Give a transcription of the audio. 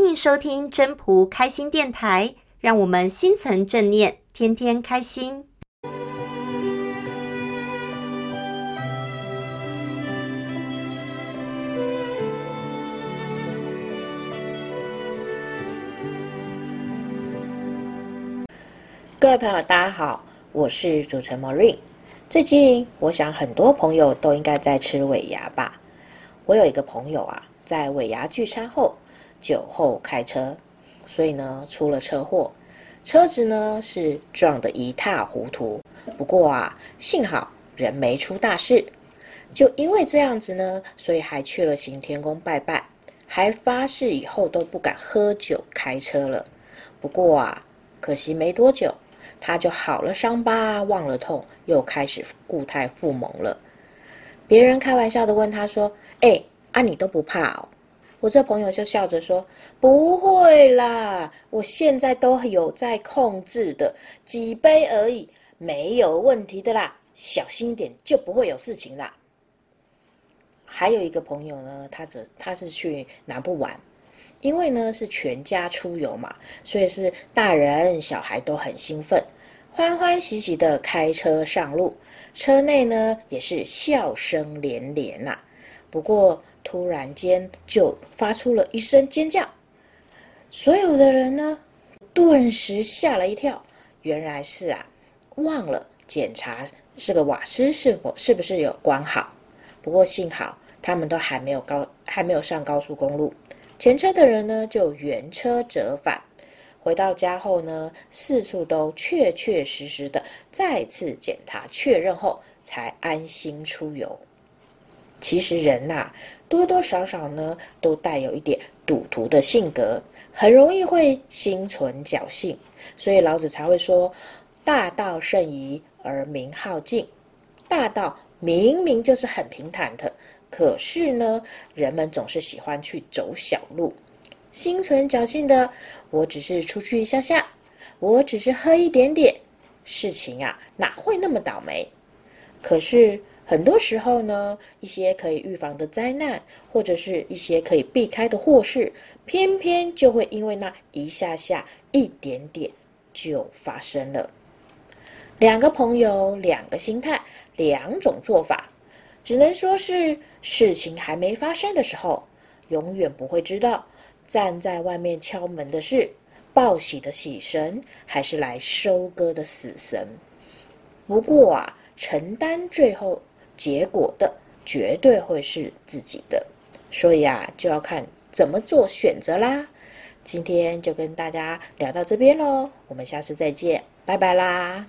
欢迎收听真朴开心电台，让我们心存正念，天天开心。各位朋友，大家好，我是主持人 Marine。最近，我想很多朋友都应该在吃尾牙吧。我有一个朋友啊，在尾牙聚餐后，酒后开车，所以呢出了车祸，车子呢是撞得一塌糊涂。不过啊，幸好人没出大事。就因为这样子呢，所以还去了行天宫拜拜，还发誓以后都不敢喝酒开车了。不过啊，可惜没多久。他就好了伤疤，忘了痛，又开始故态复萌了。别人开玩笑的问他说：“哎，啊你都不怕哦？”我这朋友就笑着说：“不会啦，我现在都有在控制的，几杯而已，没有问题的啦，小心一点就不会有事情啦。”还有一个朋友呢，他则他是去南部玩。因为呢是全家出游嘛，所以是大人小孩都很兴奋，欢欢喜喜的开车上路，车内呢也是笑声连连呐、不过突然间就发出了一声尖叫，所有的人呢顿时吓了一跳，原来是啊忘了检查这个瓦斯是否是不是有关好。不过幸好他们都还没有高还没有上高速公路。前车的人呢，就原车折返，回到家后呢，四处都确确实实的再次检查确认后，才安心出游。其实人呐、多多少少呢，都带有一点赌徒的性格，很容易会心存侥幸，所以老子才会说：“大道甚夷而民好径。”大道明明就是很平坦的。可是呢，人们总是喜欢去走小路，心存侥幸的。我只是出去一下下，我只是喝一点点，事情啊哪会那么倒霉？可是很多时候呢，一些可以预防的灾难，或者是一些可以避开的祸事，偏偏就会因为那一下下一点点就发生了。两个朋友，两个心态，两种做法。只能说是事情还没发生的时候，永远不会知道站在外面敲门的是报喜的喜神，还是来收割的死神。不过啊，承担最后结果的绝对会是自己的，所以啊，就要看怎么做选择啦。今天就跟大家聊到这边喽，我们下次再见，拜拜啦。